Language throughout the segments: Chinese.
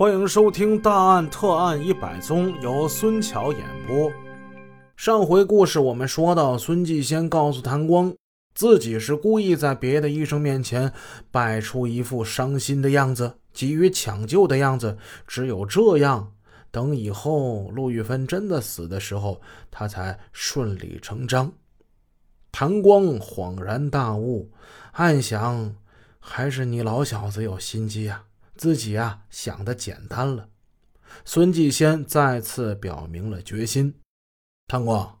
欢迎收听《大案特案一百宗》，由孙桥演播。上回故事我们说到，孙继先告诉谭光，自己是故意在别的医生面前摆出一副伤心的样子，急于抢救的样子。只有这样，等以后陆玉芬真的死的时候，他才顺理成章。谭光恍然大悟，暗想：还是你老小子有心机啊！自己啊想的简单了。孙继先再次表明了决心：谭光，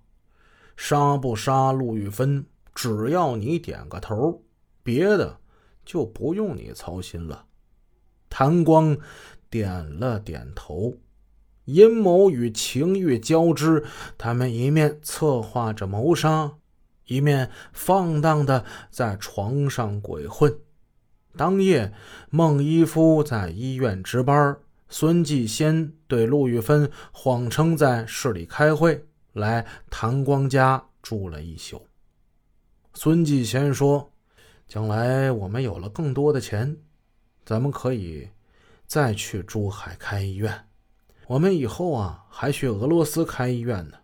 杀不杀陆玉芬，只要你点个头，别的就不用你操心了。谭光点了点头。阴谋与情欲交织，他们一面策划着谋杀。一面放荡的在床上鬼混。当夜，孟一夫在医院值班，孙继先对陆玉芬谎称在市里开会，来谭光家住了一宿。孙继先说：“将来我们有了更多的钱，咱们可以再去珠海开医院。我们以后啊还去俄罗斯开医院呢。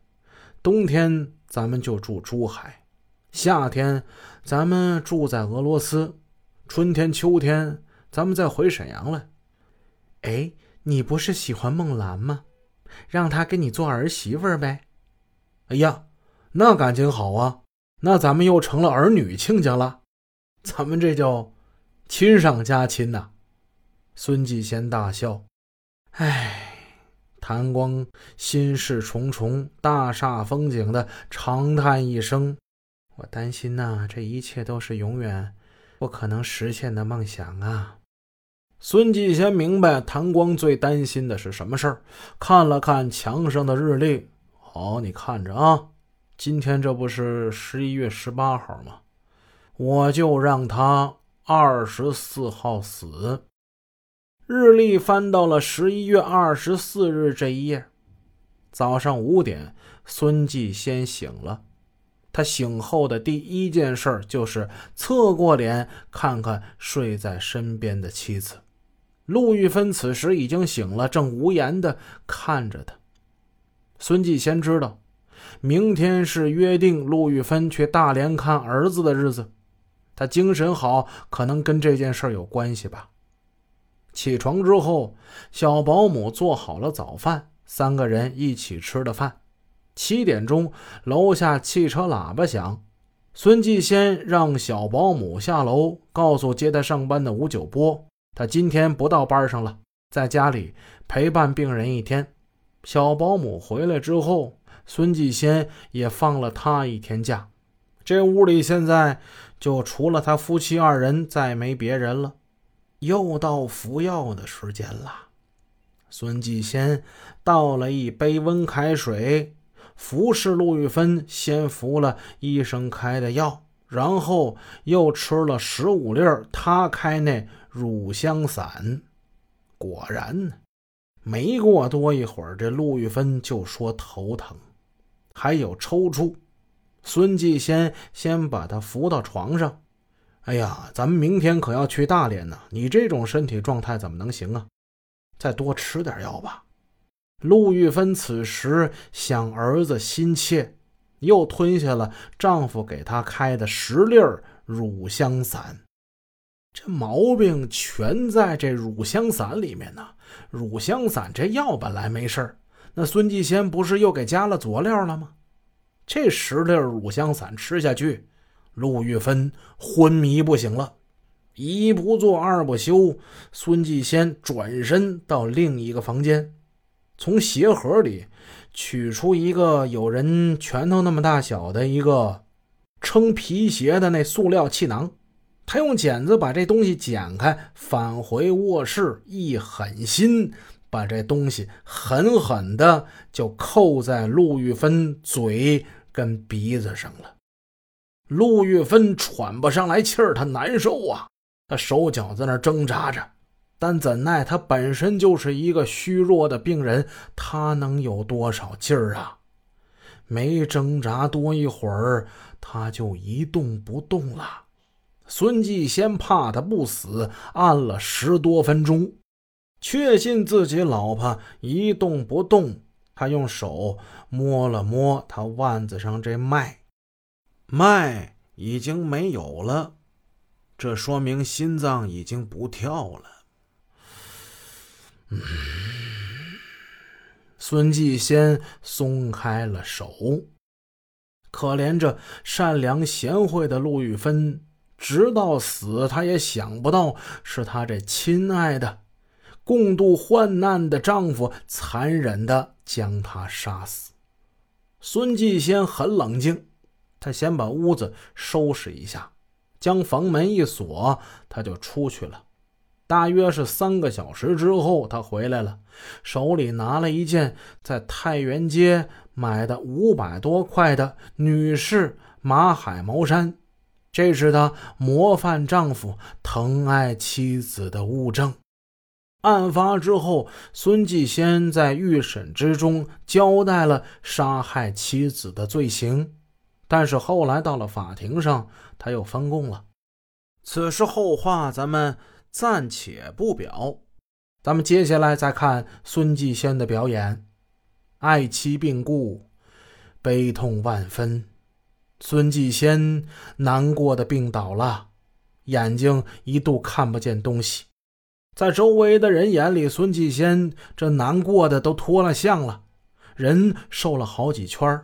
冬天咱们就住珠海。”夏天，咱们住在俄罗斯；春天、秋天，咱们再回沈阳来。哎，你不是喜欢孟兰吗？让她给你做儿媳妇呗。哎呀，那感情好啊！那咱们又成了儿女亲家了。咱们这叫亲上加亲呐！孙继贤大笑。哎，谭光心事重重，大煞风景的长叹一声。我担心呐，这一切都是永远不可能实现的梦想啊！孙继先明白谭光最担心的是什么事儿，看了看墙上的日历，好，你看着啊，今天这不是十一月十八号吗？我就让他二十四号死。日历翻到了十一月二十四日这一页，早上五点，孙继先醒了。他醒后的第一件事就是侧过脸看看睡在身边的妻子陆玉芬。此时已经醒了，正无言的看着他。孙继先知道，明天是约定陆玉芬去大连看儿子的日子。他精神好，可能跟这件事有关系吧。起床之后，小保姆做好了早饭，三个人一起吃的饭。七点钟，楼下汽车喇叭响，孙继先让小保姆下楼，告诉接他上班的吴九波，他今天不到班上了，在家里陪伴病人一天。小保姆回来之后，孙继先也放了他一天假。这屋里现在就除了他夫妻二人，再没别人了。又到服药的时间了，孙继先倒了一杯温开水。服侍陆玉芬，先服了医生开的药，然后又吃了十五粒他开那乳香散。果然，没过多一会儿，这陆玉芬就说头疼，还有抽搐。孙继先先把他扶到床上。哎呀，咱们明天可要去大连呢，你这种身体状态怎么能行啊？再多吃点药吧。陆玉芬此时想儿子心切，又吞下了丈夫给她开的十粒乳香散。这毛病全在这乳香散里面呢。乳香散这药本来没事那孙继先不是又给加了佐料了吗？这十粒乳香散吃下去，陆玉芬昏迷不醒了。一不做二不休，孙继先转身到另一个房间。从鞋盒里取出一个有人拳头那么大小的一个撑皮鞋的那塑料气囊，他用剪子把这东西剪开，返回卧室，一狠心把这东西狠狠的就扣在陆玉芬嘴跟鼻子上了。陆玉芬喘不上来气儿，她难受啊，她手脚在那挣扎着。但怎奈他本身就是一个虚弱的病人，他能有多少劲儿啊？没挣扎多一会儿，他就一动不动了。孙继先怕他不死，按了十多分钟，确信自己老婆一动不动，他用手摸了摸他腕子上这脉，脉已经没有了，这说明心脏已经不跳了。嗯，孙继先松开了手。可怜这善良贤惠的陆玉芬，直到死，她也想不到是她这亲爱的、共度患难的丈夫残忍的将她杀死。孙继先很冷静，他先把屋子收拾一下，将房门一锁，他就出去了。大约是三个小时之后，他回来了，手里拿了一件在太原街。买的五百多块的女士马海毛衫，这是他模范丈夫疼爱妻子的物证。案发之后，孙继先在预审之中交代了杀害妻子的罪行，但是后来到了法庭上，他又翻供了。此事后话，咱们暂且不表。咱们接下来再看孙继先的表演。爱妻病故，悲痛万分。孙继先难过的病倒了，眼睛一度看不见东西。在周围的人眼里，孙继先这难过的都脱了相了，人瘦了好几圈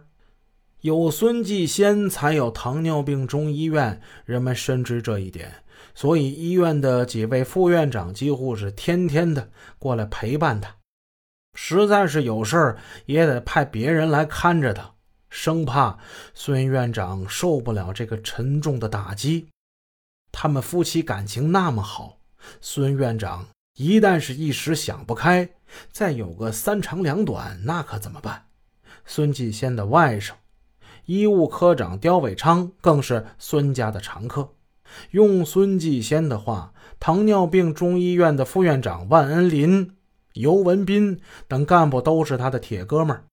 有孙继先，才有糖尿病中医院。人们深知这一点，所以医院的几位副院长几乎是天天的过来陪伴他。实在是有事儿，也得派别人来看着他，生怕孙院长受不了这个沉重的打击。他们夫妻感情那么好，孙院长一旦是一时想不开，再有个三长两短，那可怎么办？孙继先的外甥，医务科长刁伟昌更是孙家的常客。用孙继先的话，糖尿病中医院的副院长万恩林。尤文斌等干部都是他的铁哥们儿，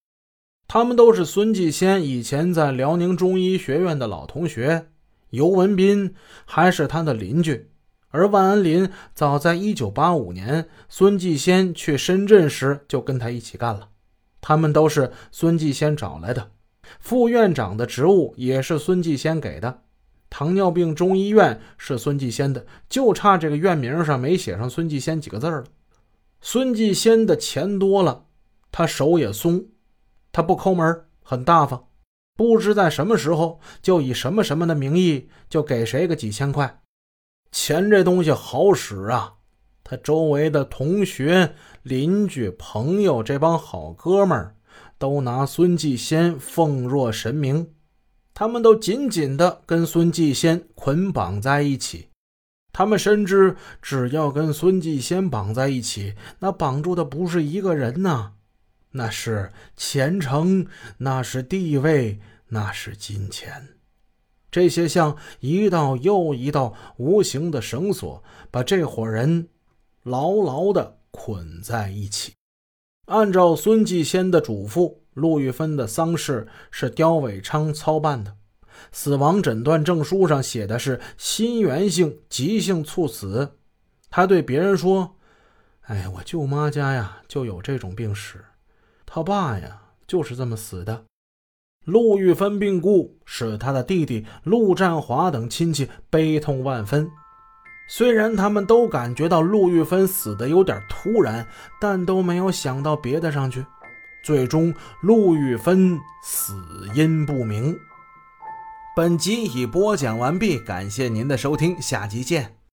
他们都是孙继先以前在辽宁中医学院的老同学。尤文斌还是他的邻居，而万恩林早在1985年孙继先去深圳时就跟他一起干了。他们都是孙继先找来的，副院长的职务也是孙继先给的。糖尿病中医院是孙继先的，就差这个院名上没写上孙继先几个字了。孙继先的钱多了，他手也松，他不抠门，很大方，不知在什么时候就以什么什么的名义就给谁个几千块。钱这东西好使啊，他周围的同学、邻居、朋友这帮好哥们儿都拿孙继先奉若神明，他们都紧紧的跟孙继先捆绑在一起。他们深知，只要跟孙继先绑在一起，那绑住的不是一个人呐，那是前程，那是地位，那是金钱。这些像一道又一道无形的绳索，把这伙人牢牢地捆在一起。按照孙继先的嘱咐，陆玉芬的丧事是刁伟昌操办的。死亡诊断证书上写的是心源性急性猝死。他对别人说：“哎，我舅妈家呀就有这种病史，他爸呀就是这么死的。”陆玉芬病故，使他的弟弟陆占华等亲戚悲痛万分。虽然他们都感觉到陆玉芬死的有点突然，但都没有想到别的上去。最终，陆玉芬死因不明。本集已播讲完毕，感谢您的收听，下集见。